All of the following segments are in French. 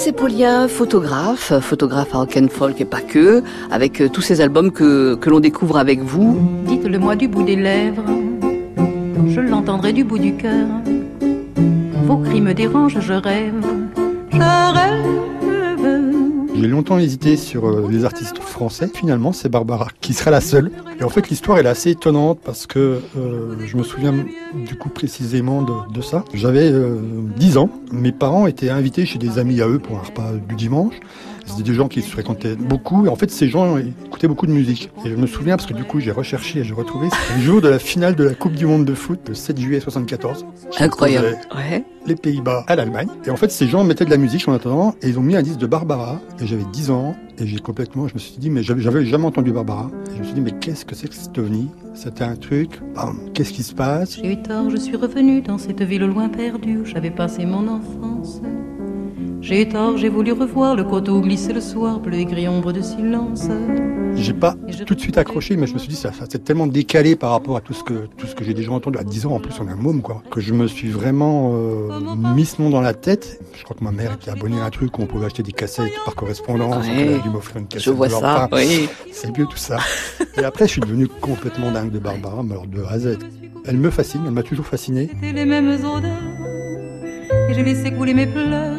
Sepolia, photographe, photographe à rock and folk et pas que, avec euh, tous ces albums que, que l'on découvre avec vous. Dites-le-moi du bout des lèvres, je l'entendrai du bout du cœur. Vos cris me dérangent, je rêve, je rêve. J'ai longtemps hésité sur euh, les artistes français. Finalement, c'est Barbara qui sera la seule. Et en fait, l'histoire elle est assez étonnante parce que euh, je me souviens du coup précisément de, de ça. J'avais euh, 10 ans. Mes parents étaient invités chez des amis à eux pour un repas du dimanche. C'était des gens qui se fréquentaient beaucoup. Et en fait, ces gens écoutaient beaucoup de musique. Et je me souviens, parce que du coup, j'ai recherché et j'ai retrouvé, c'était le jour de la finale de la Coupe du Monde de foot, le 7 juillet 74. Incroyable. Ouais. Les Pays-Bas à l'Allemagne. Et en fait, ces gens mettaient de la musique en attendant et ils ont mis un disque de Barbara. Et j'avais 10 ans et j'ai complètement, je me suis dit, mais j'avais, jamais entendu Barbara. Et je me suis dit, mais qu'est-ce que c'est que cet ovni? C'était un truc, qu'est-ce qui se passe? J'ai eu tort, je suis revenu dans cette ville au loin perdue où j'avais passé mon enfance. J'ai eu tort, j'ai voulu revoir le coteau glisser le soir, bleu et gris ombre de silence. J'ai pas tout de suite accroché, mais je me suis dit, ça, ça c'est tellement décalé par rapport à tout ce que, tout ce que j'ai déjà entendu. À 10 ans, en plus, on est un môme, quoi. Que je me suis vraiment euh, mis ce nom dans la tête. Je crois que ma mère était abonnée à un truc où on pouvait acheter des cassettes par correspondance. Ouais. Elle a dû m'offrir une cassette. Je vois de leur ça, oui. C'est mieux tout ça. Et après, je suis devenu complètement dingue de Barbara, mais alors de A à Z. Elle me fascine, elle m'a toujours fasciné. C'était les mêmes odeurs et j'ai laissé couler mes pleurs,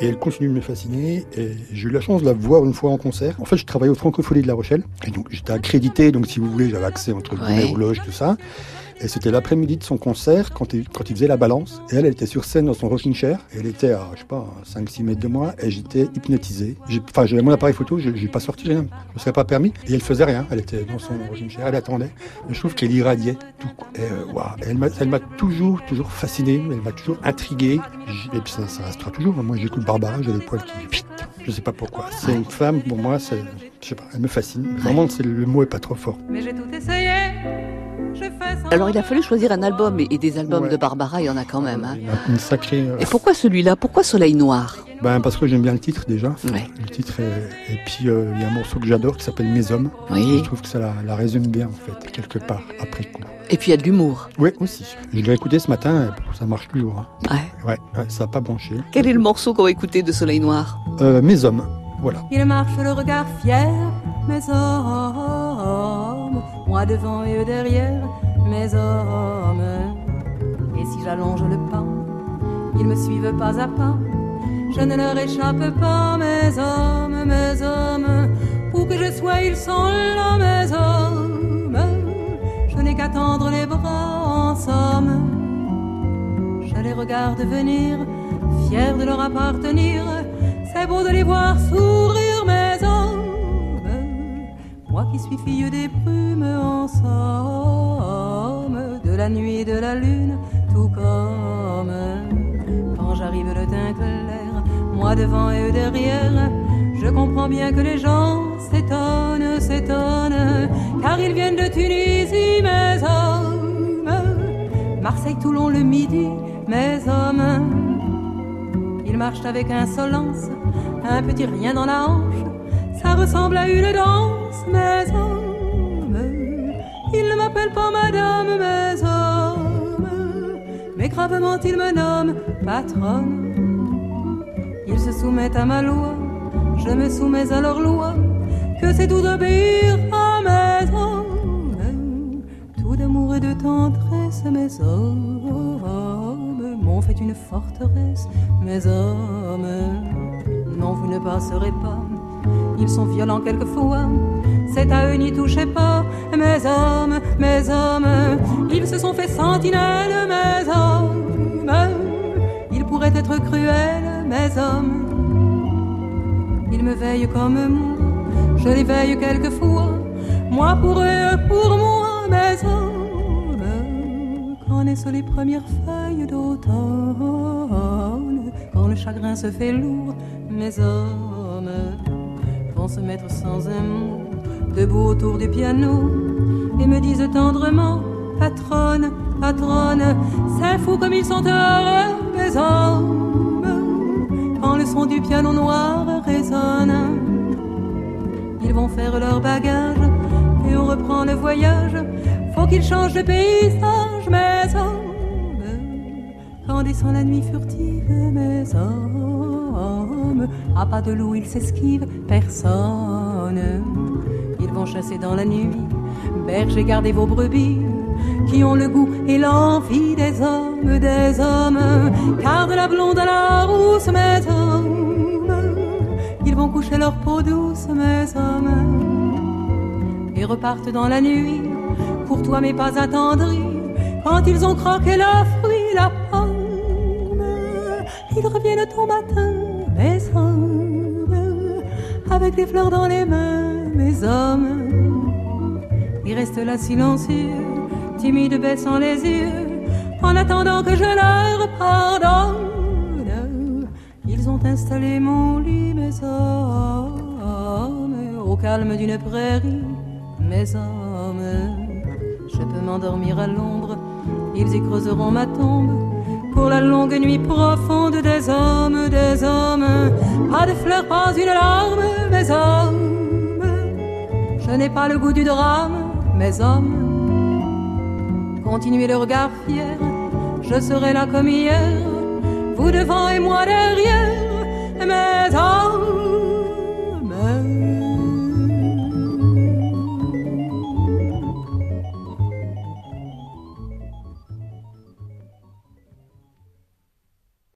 Et elle continue de me fasciner. Et j'ai eu la chance de la voir une fois en concert. En fait, je travaillais au Francophonie de La Rochelle. Et donc, j'étais accrédité. Donc, si vous voulez, j'avais accès entre guillemets Ouais. aux loges, tout ça. Et c'était l'après-midi de son concert quand il, faisait la balance. Et elle, elle était sur scène dans son rocking chair. Elle était à, je sais pas, 5-6 mètres de moi. Et j'étais hypnotisé. J'ai- Enfin, j'avais mon appareil photo. Je n'ai pas sorti rien. Je ne serais pas permis. Et elle faisait rien. Elle était dans son rocking chair. Elle attendait. Je trouve qu'elle irradiait tout. Et, euh, elle m'a toujours, toujours fasciné. Elle m'a toujours intrigué. Et puis ça, restera toujours. Moi, j'écoute Barbara. J'ai les poils qui... Pit. Je sais pas pourquoi. C'est une femme, pour moi, c'est, je sais pas, elle me fascine. Vraiment, le mot est pas trop fort. Mais j'ai tout essayé, Alors il a fallu choisir un album et, et des albums Ouais. de Barbara, il y en a quand même. Hein. Il y a Une sacrée. euh, Et pourquoi celui-là? Pourquoi Soleil Noir? Ben, parce que j'aime bien le titre déjà. Ouais. Le titre est- Et puis, euh, il y a un morceau que j'adore qui s'appelle Mes hommes. Oui. Je trouve que ça la, la résume bien, en fait, quelque part, après coup. Et puis il y a de l'humour. Oui, aussi. Je l'ai écouté ce matin, ça marche toujours. hein. Ouais. Ouais, ouais, ça n'a pas branché. Quel est le morceau qu'on va écouter de Soleil Noir? Euh, Mes hommes, voilà. Il marche le regard fier, mes hommes, moi devant et eux derrière, mes hommes. Et si j'allonge le pas, ils me suivent pas à pas, je ne leur échappe pas, mes hommes, mes hommes. Où que je sois, ils sont là, mes hommes. Je n'ai qu'à tendre les bras en somme. Je les regarde venir, fier de leur appartenir. C'est beau de les voir sourire. Moi qui suis fille des brumes en somme, de la nuit et de la lune, tout comme quand j'arrive le teint clair, moi devant et eux derrière. Je comprends bien que les gens s'étonnent, s'étonnent, car ils viennent de Tunisie, mes hommes. Marseille, Toulon, le midi, mes hommes. Ils marchent avec insolence, un petit rien dans la hanche. Ça ressemble à une danse, mes hommes. Ils ne m'appellent pas madame, mes hommes. Mais gravement, ils me nomment patronne. Ils se soumettent à ma loi, je me soumets à leur loi. Que c'est tout d'obéir à mes hommes. Tout d'amour et de tendresse, mes hommes m'ont fait une forteresse, mes hommes. Non, vous ne passerez pas, ils sont violents quelquefois. C'est à eux n'y touchez pas, mes hommes, mes hommes. Ils se sont fait sentinelles, mes hommes. Ils pourraient être cruels, mes hommes. Ils me veillent comme moi, je les veille quelquefois. Moi pour eux, pour moi, mes hommes. Quand naissent les premières feuilles d'automne, quand le chagrin se fait lourd, mes hommes se mettre sans un mot, debout autour du piano, et me disent tendrement, patronne, patronne, c'est fou comme ils sont heureux, mes hommes, quand le son du piano noir résonne. Ils vont faire leur bagage et on reprend le voyage. Faut qu'ils changent de paysage, mes hommes. Descend la nuit furtive, mes hommes, à pas de loup ils s'esquivent, personne. Ils vont chasser dans la nuit, berger gardez vos brebis, qui ont le goût et l'envie des hommes, des hommes, car de la blonde à la rousse, mes hommes, ils vont coucher leur peau douce, mes hommes, et repartent dans la nuit, pour toi mais pas attendris, quand ils ont croqué la avec des fleurs dans les mains, mes hommes, ils restent là silencieux timide baissant les yeux, en attendant que je leur pardonne. Ils ont installé mon lit, mes hommes, au calme d'une prairie, mes hommes. Je peux m'endormir à l'ombre, ils y creuseront ma tombe. Pour la longue nuit profonde des hommes, des hommes, pas de fleurs, pas une larme, mes hommes. Je n'ai pas le goût du drame, mes hommes continuez le regard fier, je serai là comme hier, vous devant et moi derrière, mes